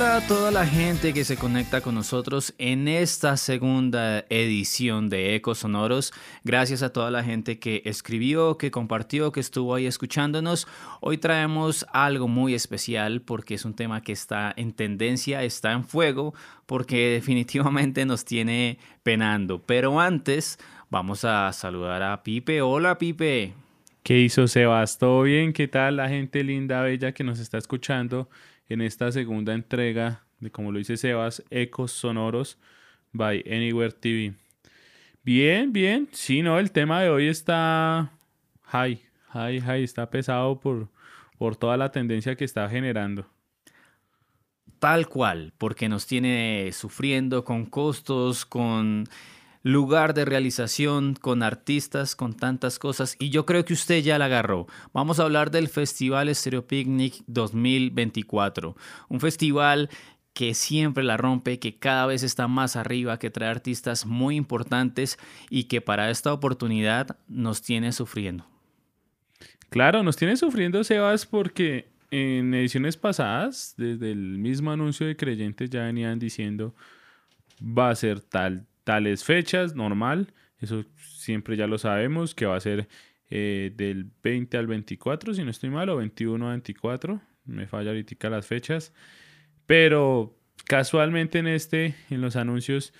Hola a toda la gente que se conecta con nosotros en esta segunda edición de Ecos Sonoros. Gracias a toda la gente que escribió, que compartió, que estuvo ahí escuchándonos. Hoy traemos algo muy especial porque es un tema que está en tendencia, está en fuego, porque definitivamente nos tiene penando. Pero antes vamos a saludar a Pipe. Hola Pipe. ¿Qué hizo Sebas? ¿Todo bien? ¿Qué tal la gente linda, bella que nos está escuchando? En esta segunda entrega de, como lo dice Sebas, Ecos Sonoros by Anywhere TV. Bien, bien. Sí, no, el tema de hoy está high, high, high, está pesado por, por toda la tendencia que está generando. Tal cual, porque nos tiene sufriendo con costos, con lugar de realización con artistas, con tantas cosas. Y yo creo que usted ya la agarró. Vamos a hablar del Festival Stereo Picnic 2024. Un festival que siempre la rompe, que cada vez está más arriba, que trae artistas muy importantes y que para esta oportunidad nos tiene sufriendo. Claro, nos tiene sufriendo Sebas porque en ediciones pasadas, desde el mismo anuncio de creyentes ya venían diciendo va a ser tal, tales fechas, normal, eso siempre ya lo sabemos, que va a ser eh, del 20 al 24, si no estoy mal, o 21 al 24, me falla ahorita las fechas, pero casualmente en este, en los anuncios,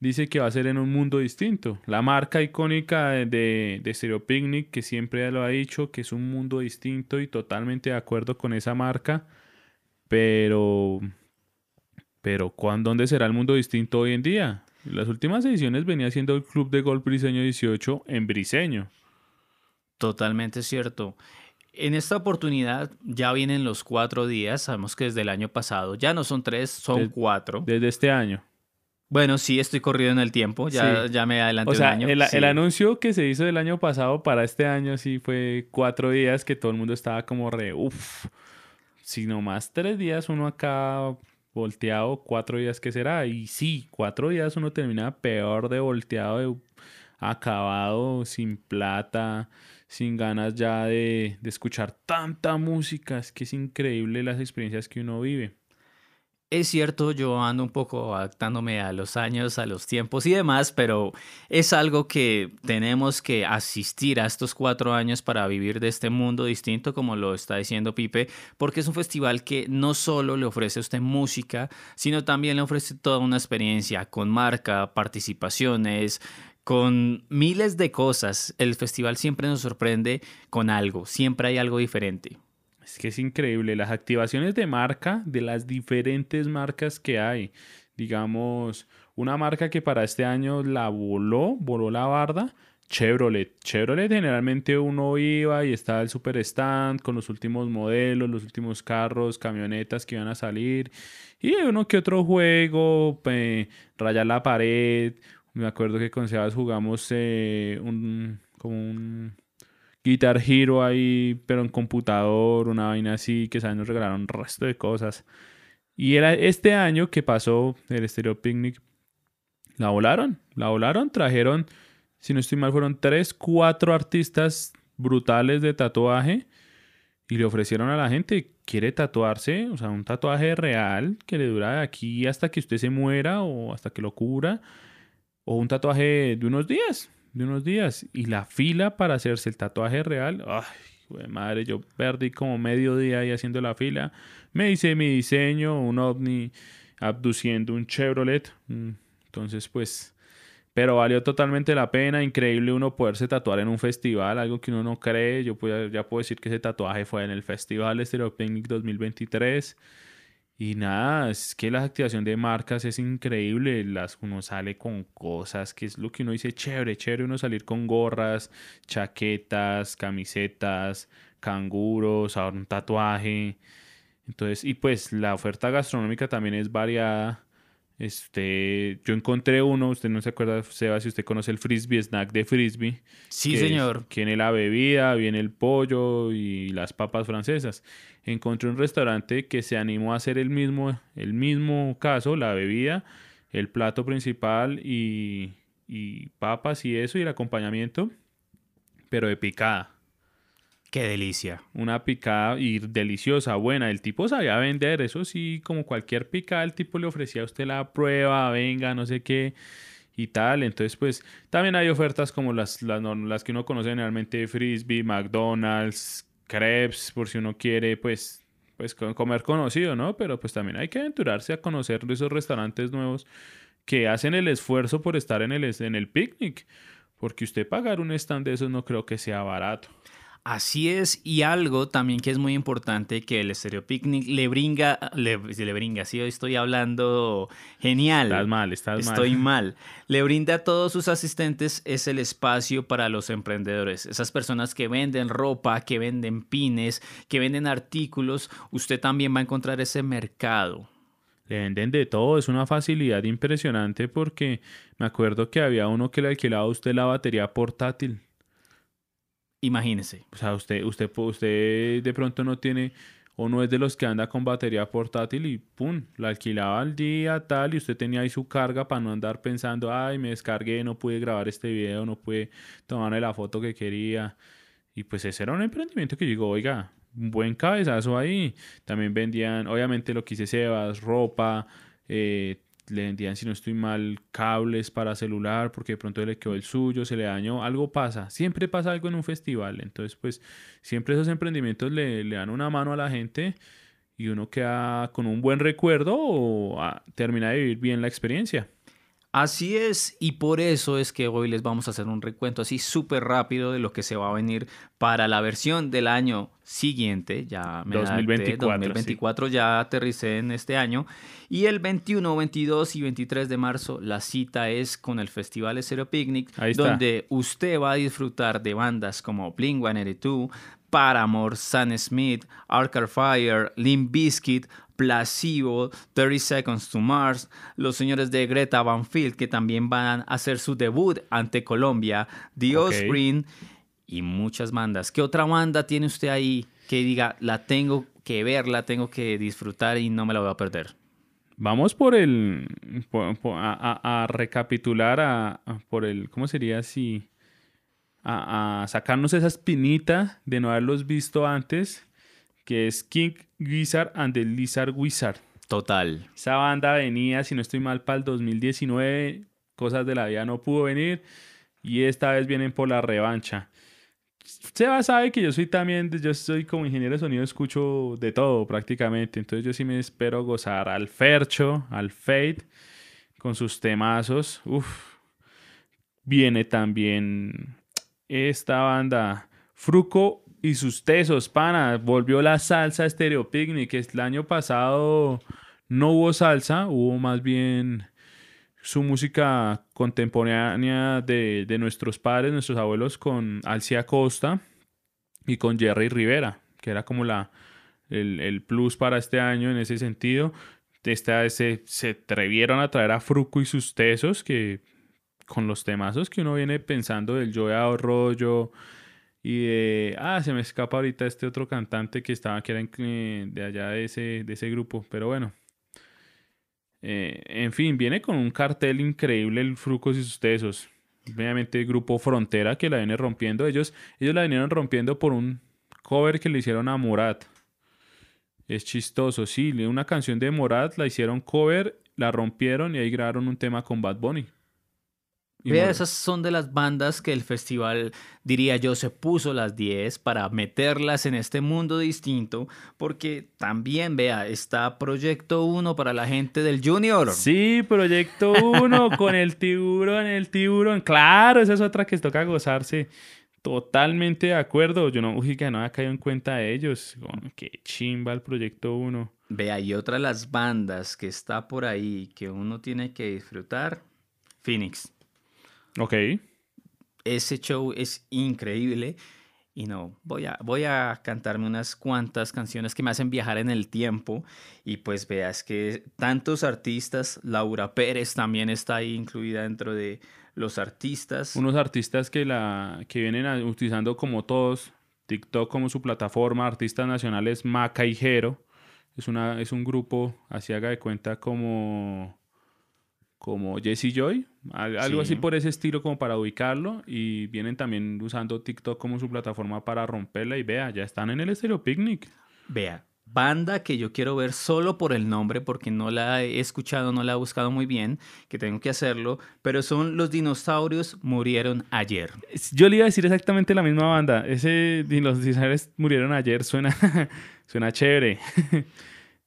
dice que va a ser en un mundo distinto. La marca icónica de, de Stereo Picnic, que siempre lo ha dicho, que es un mundo distinto y totalmente de acuerdo con esa marca, pero... Pero ¿dónde será el mundo distinto hoy en día? Las últimas ediciones venía siendo el Club de Golf Briseño 18 en Briseño. Totalmente cierto. En esta oportunidad ya vienen los cuatro días. Sabemos que desde el año pasado ya no son tres, son cuatro. Desde este año. Bueno, sí, estoy corrido en el tiempo. Ya, ya me adelanté o sea, año. El, el, anuncio que se hizo del año pasado para este año sí fue cuatro días que todo el mundo estaba como re, uff. Si nomás tres días uno acá volteado cuatro días, ¿qué será? Y sí, cuatro días uno termina peor de volteado, de acabado, sin plata, sin ganas ya de, de escuchar tanta música. Es que es increíble las experiencias que uno vive. Es cierto, yo ando un poco adaptándome a los años, a los tiempos y demás, pero es algo que tenemos que asistir a estos cuatro años para vivir de este mundo distinto, como lo está diciendo Pipe, porque es un festival que no solo le ofrece a usted música, sino también le ofrece toda una experiencia con marca, participaciones, con miles de cosas. El festival siempre nos sorprende con algo, siempre hay algo diferente. Es que es increíble las activaciones de marca de las diferentes marcas que hay. Digamos, una marca que para este año la voló, voló la barda, Chevrolet. Chevrolet generalmente uno iba y estaba el super stand con los últimos modelos, los últimos carros, camionetas que iban a salir. Y uno que otro juego, rayar la pared. Me acuerdo que con Sebas jugamos eh, un, como un Guitar Hero ahí, pero en computador, una vaina así, que saben, nos regalaron un resto de cosas. Y era este año que pasó el Stereo Picnic. La volaron, la volaron, trajeron, si no estoy mal, fueron tres, cuatro artistas brutales de tatuaje y le ofrecieron a la gente, quiere tatuarse, o sea, un tatuaje real que le dura de aquí hasta que usted se muera o hasta que lo cura, o un tatuaje de unos días, de unos días y la fila para hacerse el tatuaje real, ay, madre, yo perdí como medio día ahí haciendo la fila. Me hice mi diseño, un ovni abduciendo un Chevrolet. Mm, entonces, pues, pero valió totalmente la pena, increíble uno poderse tatuar en un festival, algo que uno no cree. Yo ya puedo decir que ese tatuaje fue en el Festival Stereo Picnic 2023. Y nada, es que la activación de marcas es increíble. Las, uno sale con cosas que es lo que uno dice, chévere, chévere uno salir con gorras, chaquetas, camisetas, canguros, ahora un tatuaje. Entonces, y pues la oferta gastronómica también es variada. Este, yo encontré uno, usted no se acuerda, Seba, si usted conoce el frisbee, snack de frisbee. Sí, señor. tiene la bebida, viene el pollo y las papas francesas. Encontré un restaurante que se animó a hacer el mismo, el mismo caso, la bebida, el plato principal y, y papas y eso y el acompañamiento, pero de picada. Qué delicia. Una picada y deliciosa, buena. El tipo sabía vender, eso sí, como cualquier picada, el tipo le ofrecía a usted la prueba, venga, no sé qué y tal. Entonces, pues también hay ofertas como las, las, las que uno conoce generalmente, Frisbee, McDonald's, Crepes, por si uno quiere, pues pues comer conocido, ¿no? Pero pues también hay que aventurarse a conocer esos restaurantes nuevos que hacen el esfuerzo por estar en el, en el picnic. Porque usted pagar un stand de esos no creo que sea barato. Así es, y algo también que es muy importante que el Stereo Picnic le bringa, le, le bringa, sí, hoy estoy hablando genial. Estás mal, estás mal. Estoy mal. Le brinda a todos sus asistentes es el espacio para los emprendedores, esas personas que venden ropa, que venden pines, que venden artículos, usted también va a encontrar ese mercado. Le venden de todo, es una facilidad impresionante porque me acuerdo que había uno que le alquilaba a usted la batería portátil. Imagínese. O sea, usted, usted, usted de pronto no tiene o no es de los que anda con batería portátil y pum, la alquilaba al día tal y usted tenía ahí su carga para no andar pensando, ay, me descargué, no pude grabar este video, no pude tomarle la foto que quería. Y pues ese era un emprendimiento que digo, oiga, un buen cabezazo ahí. También vendían, obviamente lo que hice Sebas, ropa, eh, le vendían, si no estoy mal, cables para celular porque de pronto le quedó el suyo, se le dañó, algo pasa, siempre pasa algo en un festival, entonces pues siempre esos emprendimientos le, le dan una mano a la gente y uno queda con un buen recuerdo o ah, termina de vivir bien la experiencia. Así es, y por eso es que hoy les vamos a hacer un recuento así súper rápido de lo que se va a venir para la versión del año siguiente, ya me 2024, 2024 ya aterricé en este año, y el 21, 22 y 23 de marzo la cita es con el Festival Zero Picnic, donde usted va a disfrutar de bandas como Blink-182, Paramore, Sam Smith, Arcade Fire, Limp Bizkit, Placebo, 30 Seconds to Mars, los señores de Greta Van Field que también van a hacer su debut ante Colombia, The okay. y muchas bandas. ¿Qué otra banda tiene usted ahí que diga, la tengo que ver, la tengo que disfrutar y no me la voy a perder? Vamos por el, a, recapitular, a, por el, ¿cómo sería si? A, sacarnos esa espinita de no haberlos visto antes que es King Gizzard and the Lizard Wizard. Total. Esa banda venía, si no estoy mal, para el 2019. Cosas de la vida no pudo venir. Y esta vez vienen por la revancha. Seba sabe que yo soy también, yo soy como ingeniero de sonido, escucho de todo prácticamente. Entonces yo sí me espero gozar al Fercho, al Fate, con sus temazos. Uf. Viene también esta banda, Fruco y sus tesos, pana. Volvió la salsa Stereo Picnic. El año pasado no hubo salsa, hubo más bien su música contemporánea de, nuestros padres, nuestros abuelos, con Alcia Costa y con Jerry Rivera, que era como la, el, plus para este año en ese sentido. Esta se, atrevieron a traer a Fruco y sus tesos, que con los temazos que uno viene pensando del Joe Rollo, y de, ah, se me escapa ahorita este otro cantante que estaba, que era de allá de ese, de ese grupo, pero bueno. Eh, en fin, viene con un cartel increíble el Frucos y sus Tesos. Obviamente el grupo Frontera que la viene rompiendo. Ellos, ellos la vinieron rompiendo por un cover que le hicieron a Morat. Es chistoso, sí, una canción de Morat la hicieron cover, la rompieron y ahí grabaron un tema con Bad Bunny. Vea, esas son de las bandas que el festival, diría yo, se puso las 10 para meterlas en este mundo distinto, porque también, vea, está Proyecto 1 para la gente del Junior. Sí, Proyecto 1 con el tiburón, el tiburón. Claro, esa es otra que toca gozarse. Totalmente de acuerdo. Yo no, uy, que no había caído en cuenta de ellos. qué chimba el Proyecto 1. Vea, y otra de las bandas que está por ahí que uno tiene que disfrutar, Phoenix. Ok. Ese show es increíble. Y no, voy a, voy a cantarme unas cuantas canciones que me hacen viajar en el tiempo. Y pues veas que tantos artistas, Laura Pérez también está ahí incluida dentro de los artistas. Unos artistas que, la, que vienen utilizando como todos TikTok como su plataforma, artistas nacionales Maca y Jero. Es, una, es un grupo, así haga de cuenta como como Jesse Joy, algo así por ese estilo como para ubicarlo y vienen también usando TikTok como su plataforma para romperla y vea, ya están en el Estéreo Picnic. Vea, banda que yo quiero ver solo por el nombre, porque no la he escuchado, no la he buscado muy bien, que tengo que hacerlo, pero son Los Dinosaurios Murieron Ayer. Yo le iba a decir exactamente la misma banda. Ese Los Dinosaurios Murieron Ayer suena, suena chévere.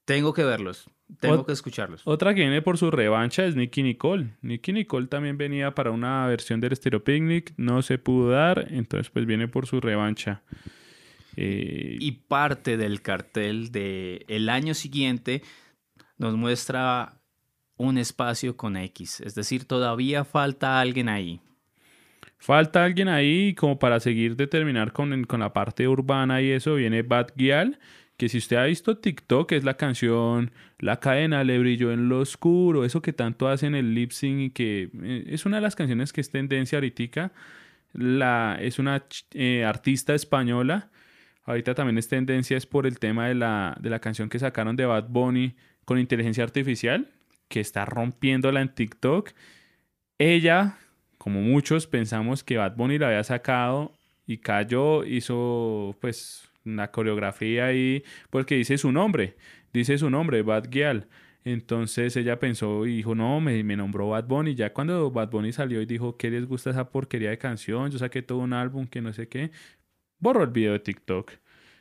tengo que verlos. Tengo que escucharlos. Otra que viene por su revancha es Nicky Nicole. Nicky Nicole también venía para una versión del Stereo Picnic, no se pudo dar, entonces pues viene por su revancha. Eh, y parte del cartel del el año siguiente nos muestra un espacio con X. Es decir, todavía falta alguien ahí. Falta alguien ahí como para seguir determinar con, con la parte urbana y eso viene Bad Gyal, que si usted ha visto TikTok es la canción La cadena le brilló en lo oscuro, eso que tanto hacen el lip sync y que eh, es una de las canciones que es tendencia ahorita. La, es una eh, artista española Ahorita también es tendencia es por el tema de la, de la canción que sacaron de Bad Bunny con inteligencia artificial, que está rompiéndola en TikTok. Ella, como muchos, pensamos que Bad Bunny la había sacado y cayó, hizo pues una coreografía ahí, porque dice su nombre, dice su nombre, Bad Gyal. Entonces ella pensó y dijo, no, me, nombró Bad Bunny. Ya cuando Bad Bunny salió y dijo, ¿qué les gusta esa porquería de canción? Yo saqué todo un álbum que no sé qué borró el video de TikTok.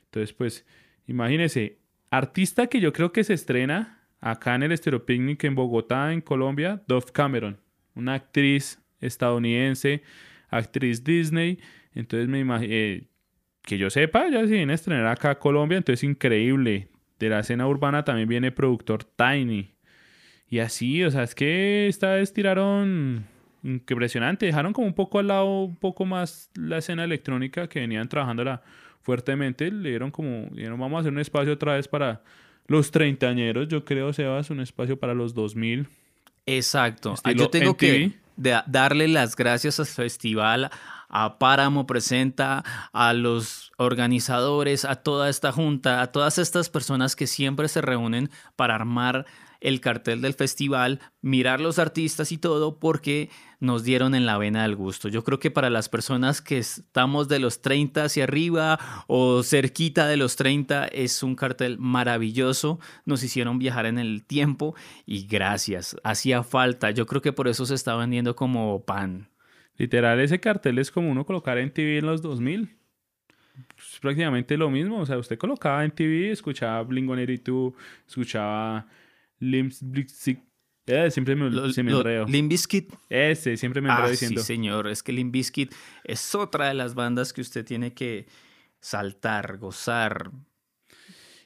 Entonces, pues, imagínese, artista que yo creo que se estrena acá en el Estero Picnic en Bogotá, en Colombia, Dove Cameron, una actriz estadounidense, actriz Disney. Entonces, me imagino, eh, que yo sepa, ya se viene a estrenar acá a Colombia, entonces increíble. De la escena urbana también viene productor Tiny. Y así, o sea, es que esta vez tiraron impresionante. Dejaron como un poco al lado, un poco más la escena electrónica que venían trabajándola fuertemente. Le dieron como, dijeron, vamos a hacer un espacio otra vez para los treintañeros, yo creo, Sebas, un espacio para los 2000. Exacto. Ah, yo tengo que darle las gracias al festival, a Páramo Presenta, a los organizadores, a toda esta junta, a todas estas personas que siempre se reúnen para armar el cartel del festival, mirar los artistas y todo, porque nos dieron en la vena del gusto. Yo creo que para las personas que estamos de los 30 hacia arriba o cerquita de los 30 es un cartel maravilloso. Nos hicieron viajar en el tiempo y gracias. Hacía falta. Yo creo que por eso se está vendiendo como pan. Literal, ese cartel es como uno colocar en TV en los 2000. Es prácticamente lo mismo. O sea, usted colocaba en TV, escuchaba Bling-182, escuchaba Limp eh, siempre me, se me enredo. Limp Bizkit. Ese, siempre me enredo ah, diciendo. Sí, señor. Es que Limp Bizkit es otra de las bandas que usted tiene que saltar, gozar.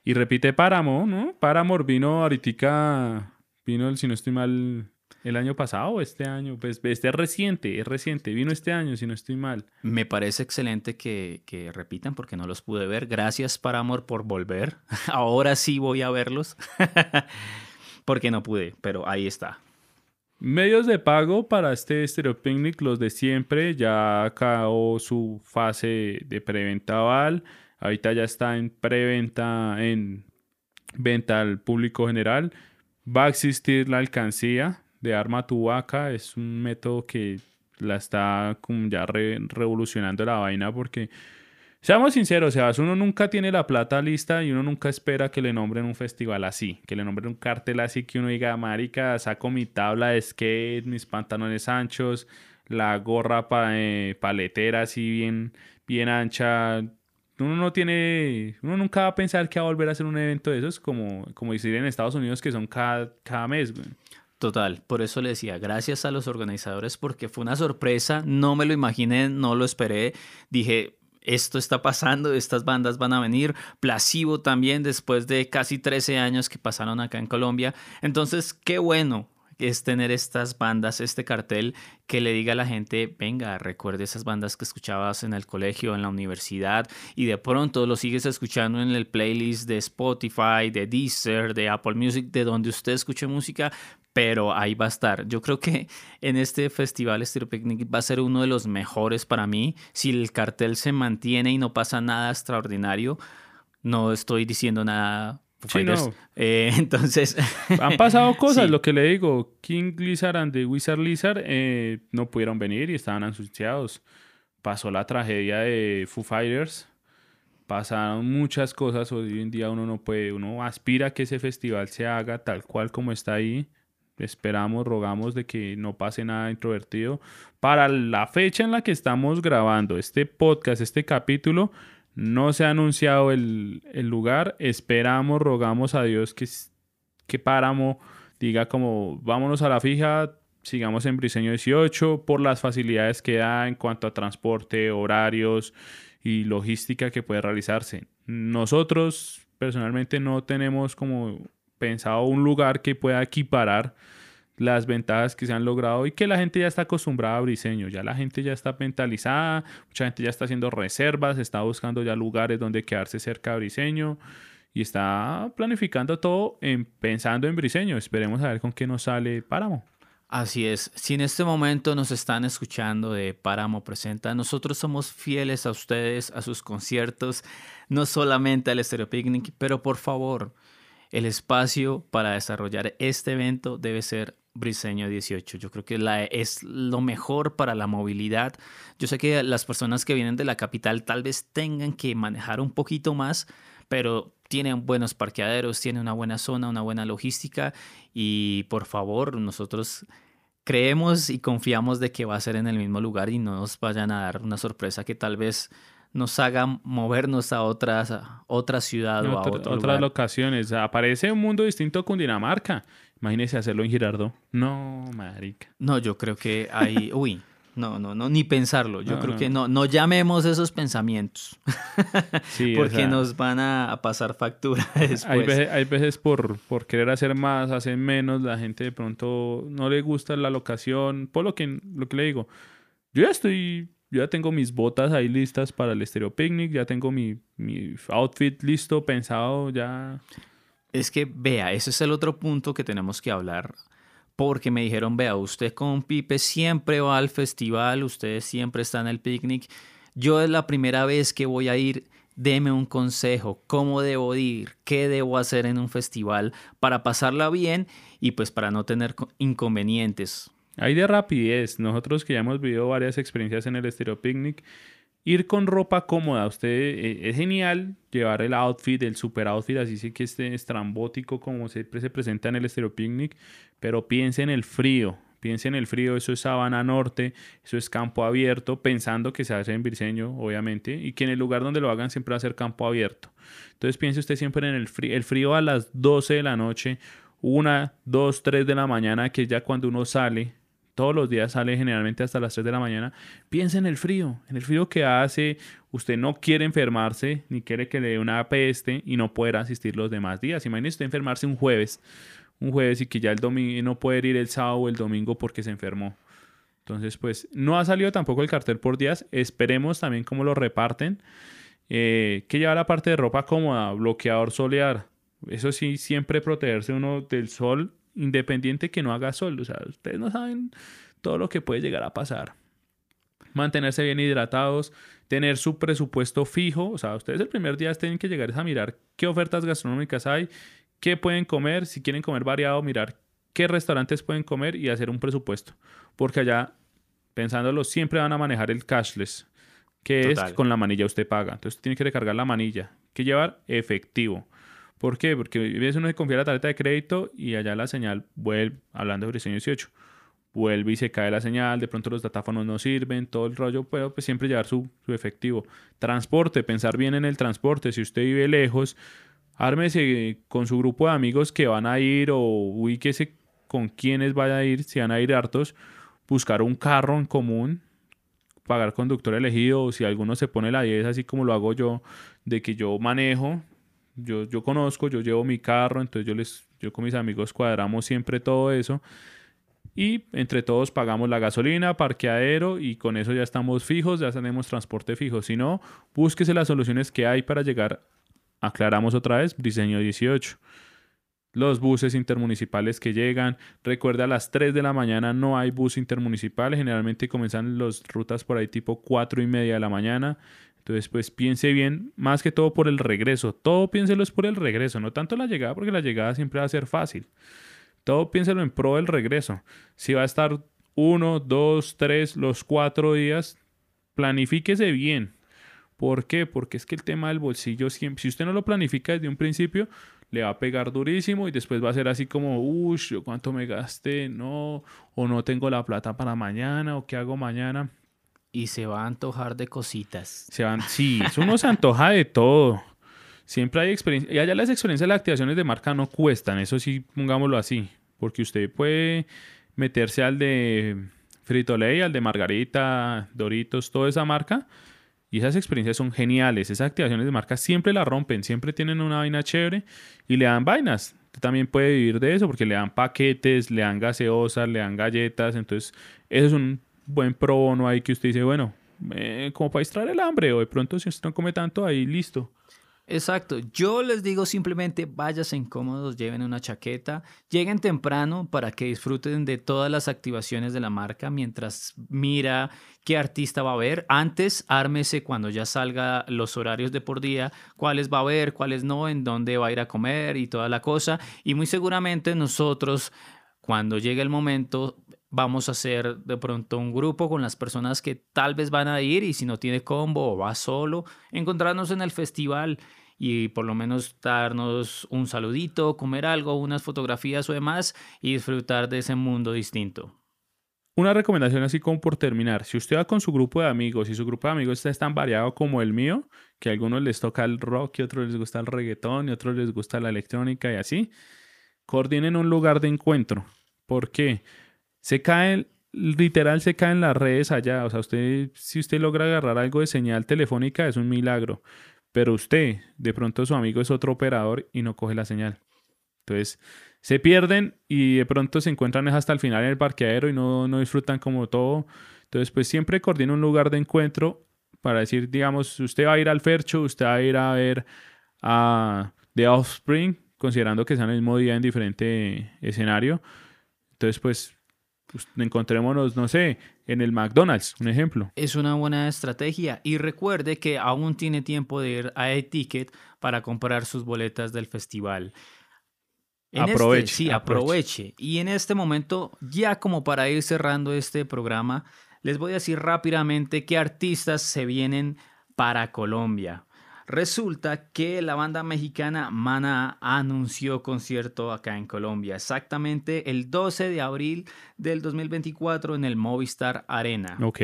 Y repite Páramo, ¿no? Paramore vino ahorita, vino, si no estoy mal, el año pasado o este año. Pues este es reciente, es reciente. Vino este año, si no estoy mal. Me parece excelente que, que repitan porque no los pude ver. Gracias Paramore por volver. Ahora sí voy a verlos. porque no pude, pero ahí está. Medios de pago para este Stereo Picnic, los de siempre, ya acabó su fase de preventa Val. Ahorita ya está en preventa, en venta al público general. Va a existir la alcancía de Arma Tu Es un método que la está como ya revolucionando la vaina porque Seamos sinceros, Sebas, uno nunca tiene la plata lista y uno nunca espera que le nombren un festival así, que le nombren un cartel así que uno diga, marica, saco mi tabla de skate, mis pantalones anchos, la gorra eh, paletera así bien, bien ancha. Uno no tiene, uno nunca va a pensar que va a volver a hacer un evento de esos como, como decir en Estados Unidos que son cada, cada mes, Total, por eso le decía, gracias a los organizadores porque fue una sorpresa, no me lo imaginé, no lo esperé, dije, esto está pasando, estas bandas van a venir, Plasivo también después de casi 13 años que pasaron acá en Colombia. Entonces, qué bueno es tener estas bandas, este cartel que le diga a la gente, venga, recuerde esas bandas que escuchabas en el colegio, en la universidad y de pronto lo sigues escuchando en el playlist de Spotify, de Deezer, de Apple Music, de donde usted escuche música, pero ahí va a estar. Yo creo que en este festival Estilo Picnic va a ser uno de los mejores para mí. Si el cartel se mantiene y no pasa nada extraordinario, no estoy diciendo nada Sí, no. Eh, entonces. Han pasado cosas, lo que le digo. King Lizard and the Wizard Lizard eh, no pudieron venir y estaban anunciados. Pasó la tragedia de Foo Fighters. Pasaron muchas cosas. Hoy en día uno no puede. Uno aspira a que ese festival se haga tal cual como está ahí. Esperamos, rogamos de que no pase nada introvertido. Para la fecha en la que estamos grabando este podcast, este capítulo, no se ha anunciado el, lugar. Esperamos, rogamos a Dios que, que Páramo diga como vámonos a la fija, sigamos en Briseño 18 por las facilidades que da en cuanto a transporte, horarios y logística que puede realizarse. Nosotros personalmente no tenemos como pensado un lugar que pueda equiparar las ventajas que se han logrado y que la gente ya está acostumbrada a Briseño, ya la gente ya está mentalizada, mucha gente ya está haciendo reservas, está buscando ya lugares donde quedarse cerca de Briseño y está planificando todo en, pensando en Briseño. Esperemos a ver con qué nos sale Páramo. Así es, si en este momento nos están escuchando de Páramo Presenta, nosotros somos fieles a ustedes, a sus conciertos, no solamente al Estéreo Picnic, pero por favor, el espacio para desarrollar este evento debe ser Briseño 18. Yo creo que es lo mejor para la movilidad. Yo sé que las personas que vienen de la capital tal vez tengan que manejar un poquito más, pero tienen buenos parqueaderos, tienen una buena zona, una buena logística y por favor, nosotros creemos y confiamos de que va a ser en el mismo lugar y no nos vayan a dar una sorpresa que tal vez nos haga movernos a otras a otra ciudad o a otras locaciones. Aparece un mundo distinto a Cundinamarca. Imagínese hacerlo en Girardot. No, marica. No, yo creo que hay. Uy, no, no, no, ni pensarlo. Yo creo que no, no llamemos esos pensamientos. Sí, Porque nos van a, pasar factura después. Hay veces, hay veces por, por querer hacer más, hacer menos, la gente de pronto no le gusta la locación. Por lo que, lo que le digo, yo ya estoy yo ya tengo mis botas ahí listas para el estéreo picnic, ya tengo mi, mi, outfit listo, pensado, ya. Es que, vea, ese es el otro punto que tenemos que hablar. Porque me dijeron, vea, usted con Pipe siempre va al festival, usted siempre está en el picnic. Yo es la primera vez que voy a ir, deme un consejo, cómo debo ir, qué debo hacer en un festival para pasarla bien y pues para no tener inconvenientes. Hay de rapidez. Nosotros que ya hemos vivido varias experiencias en el Estéreo Picnic, Ir con ropa cómoda, usted eh, es genial llevar el outfit, el super outfit, así sí que esté estrambótico como siempre se presenta en el Estéreo Picnic, pero piense en el frío, piense en el frío, eso es sabana norte, eso es campo abierto, pensando que se hace en Briseño, obviamente, y que en el lugar donde lo hagan siempre va a ser campo abierto. Entonces piense usted siempre en el frío, el frío a las 12 de la noche, una, dos, tres de la mañana, que es ya cuando uno sale todos los días sale generalmente hasta las 3 de la mañana, piensa en el frío, en el frío que hace, usted no quiere enfermarse, ni quiere que le dé una peste y no poder asistir los demás días. Imagínese usted enfermarse un jueves, un jueves y que ya el domingo no puede ir el sábado o el domingo porque se enfermó. Entonces, pues no ha salido tampoco el cartel por días. Esperemos también cómo lo reparten. Eh, que la parte de ropa cómoda, bloqueador solear. Eso sí, siempre protegerse uno del sol independiente que no haga sol. O sea, ustedes no saben todo lo que puede llegar a pasar. Mantenerse bien hidratados, tener su presupuesto fijo. O sea, ustedes el primer día tienen que llegar a mirar qué ofertas gastronómicas hay, qué pueden comer, si quieren comer variado, mirar qué restaurantes pueden comer y hacer un presupuesto. Porque allá, pensándolo, siempre van a manejar el cashless, que es con la manilla usted paga. Entonces tiene que recargar la manilla, que llevar efectivo. ¿Por qué? Porque a veces uno se confía la tarjeta de crédito y allá la señal vuelve, hablando de diseño 18, vuelve y se cae la señal, de pronto los datáfonos no sirven, todo el rollo, pero pues siempre llevar su, efectivo. Transporte, pensar bien en el transporte, si usted vive lejos, ármese con su grupo de amigos que van a ir o ubíquese con quienes vaya a ir, si van a ir hartos, buscar un carro en común, pagar conductor elegido, o si alguno se pone la 10, así como lo hago yo, de que yo manejo, yo, yo conozco, yo llevo mi carro, entonces yo, les, yo con mis amigos cuadramos siempre todo eso y entre todos pagamos la gasolina, parqueadero y con eso ya estamos fijos, ya tenemos transporte fijo. Si no, búsquese las soluciones que hay para llegar, aclaramos otra vez, diseño 18 los buses intermunicipales que llegan. Recuerda, a las 3 de la mañana no hay bus intermunicipal. Generalmente comienzan las rutas por ahí tipo 4 y media de la mañana. Entonces, pues piense bien, más que todo por el regreso. Todo piénselo es por el regreso, no tanto la llegada, porque la llegada siempre va a ser fácil. Todo piénselo en pro del regreso. Si va a estar uno, dos, tres, los cuatro días, planifíquese bien. ¿Por qué? Porque es que el tema del bolsillo siempre, si usted no lo planifica desde un principio, le va a pegar durísimo y después va a ser así como, uy, ¿cuánto me gasté? No, o no tengo la plata para mañana, o qué hago mañana. Y se va a antojar de cositas. Se van, sí, uno se antoja de todo. Siempre hay experiencia. Y allá las experiencias las activaciones de marca no cuestan, eso sí, pongámoslo así. Porque usted puede meterse al de Frito Lay, al de Margarita, Doritos, toda esa marca. Y esas experiencias son geniales. Esas activaciones de marca siempre la rompen, siempre tienen una vaina chévere y le dan vainas. Usted también puede vivir de eso porque le dan paquetes, le dan gaseosas, le dan galletas. Entonces, eso es un buen pro bono ahí que usted dice, bueno, eh, como para distraer el hambre o de pronto si usted no come tanto ahí, listo. Exacto. Yo les digo simplemente váyanse incómodos, lleven una chaqueta, lleguen temprano para que disfruten de todas las activaciones de la marca mientras mira qué artista va a haber. Antes, ármese cuando ya salga los horarios de por día, cuáles va a haber, cuáles no, en dónde va a ir a comer y toda la cosa. Y muy seguramente nosotros, cuando llegue el momento, vamos a hacer de pronto un grupo con las personas que tal vez van a ir y si no tiene combo o va solo, encontrarnos en el festival y por lo menos darnos un saludito, comer algo, unas fotografías o demás y disfrutar de ese mundo distinto. Una recomendación así como por terminar, si usted va con su grupo de amigos y su grupo de amigos está tan variado como el mío, que a algunos les toca el rock y otros les gusta el reggaetón y otros les gusta la electrónica y así, coordinen un lugar de encuentro. ¿Por qué? Se caen, literal se caen las redes allá. O sea, usted, si usted logra agarrar algo de señal telefónica, es un milagro. Pero usted, de pronto su amigo es otro operador y no coge la señal. Entonces, se pierden y de pronto se encuentran hasta el final en el parqueadero y no, no disfrutan como todo. Entonces, pues siempre coordina un lugar de encuentro para decir, digamos, usted va a ir al Fercho, usted va a ir a ver a The Offspring, considerando que sean el mismo día en diferente escenario. Entonces, pues pues, encontrémonos, no sé, en el McDonald's, un ejemplo. Es una buena estrategia y recuerde que aún tiene tiempo de ir a e-ticket para comprar sus boletas del festival. Este, aproveche. sí, aproveche. Y en este momento, ya como para ir cerrando este programa, les voy a decir rápidamente qué artistas se vienen para Colombia. Resulta que la banda mexicana Mana anunció concierto acá en Colombia, exactamente el 12 de abril del 2024 en el Movistar Arena. Ok.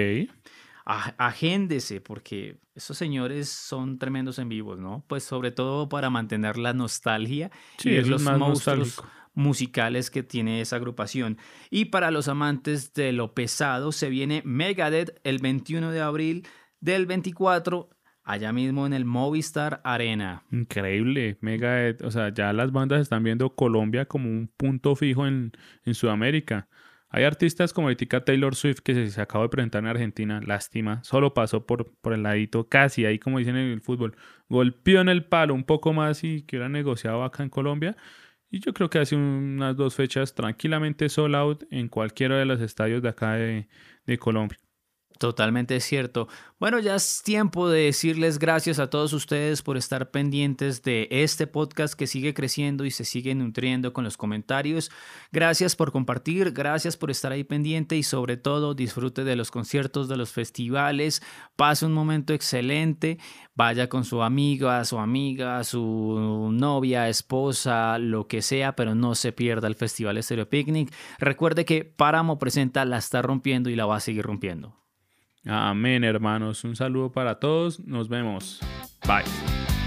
Agéndese, porque esos señores son tremendos en vivos, ¿no? Pues sobre todo para mantener la nostalgia y los monstruos musicales que tiene esa agrupación. Y para los amantes de lo pesado, se viene Megadeth el 21 de abril del 24 allá mismo en el Movistar Arena. Increíble, mega, o sea, ya las bandas están viendo Colombia como un punto fijo en, Sudamérica. Hay artistas como Etica Taylor Swift que se, se, acabó de presentar en Argentina, lástima, solo pasó por, por el ladito, casi ahí como dicen en el fútbol, golpeó en el palo un poco más y que hubiera negociado acá en Colombia. Y yo creo que hace unas dos fechas tranquilamente sold out en cualquiera de los estadios de acá de, de Colombia. Totalmente cierto. Bueno, ya es tiempo de decirles gracias a todos ustedes por estar pendientes de este podcast que sigue creciendo y se sigue nutriendo con los comentarios. Gracias por compartir, gracias por estar ahí pendiente y sobre todo disfrute de los conciertos, de los festivales, pase un momento excelente, vaya con su amiga, su amiga, su novia, esposa, lo que sea, pero no se pierda el Festival Stereo Picnic. Recuerde que Páramo Presenta la está rompiendo y la va a seguir rompiendo. Amén, hermanos. Un saludo para todos. Nos vemos. Bye.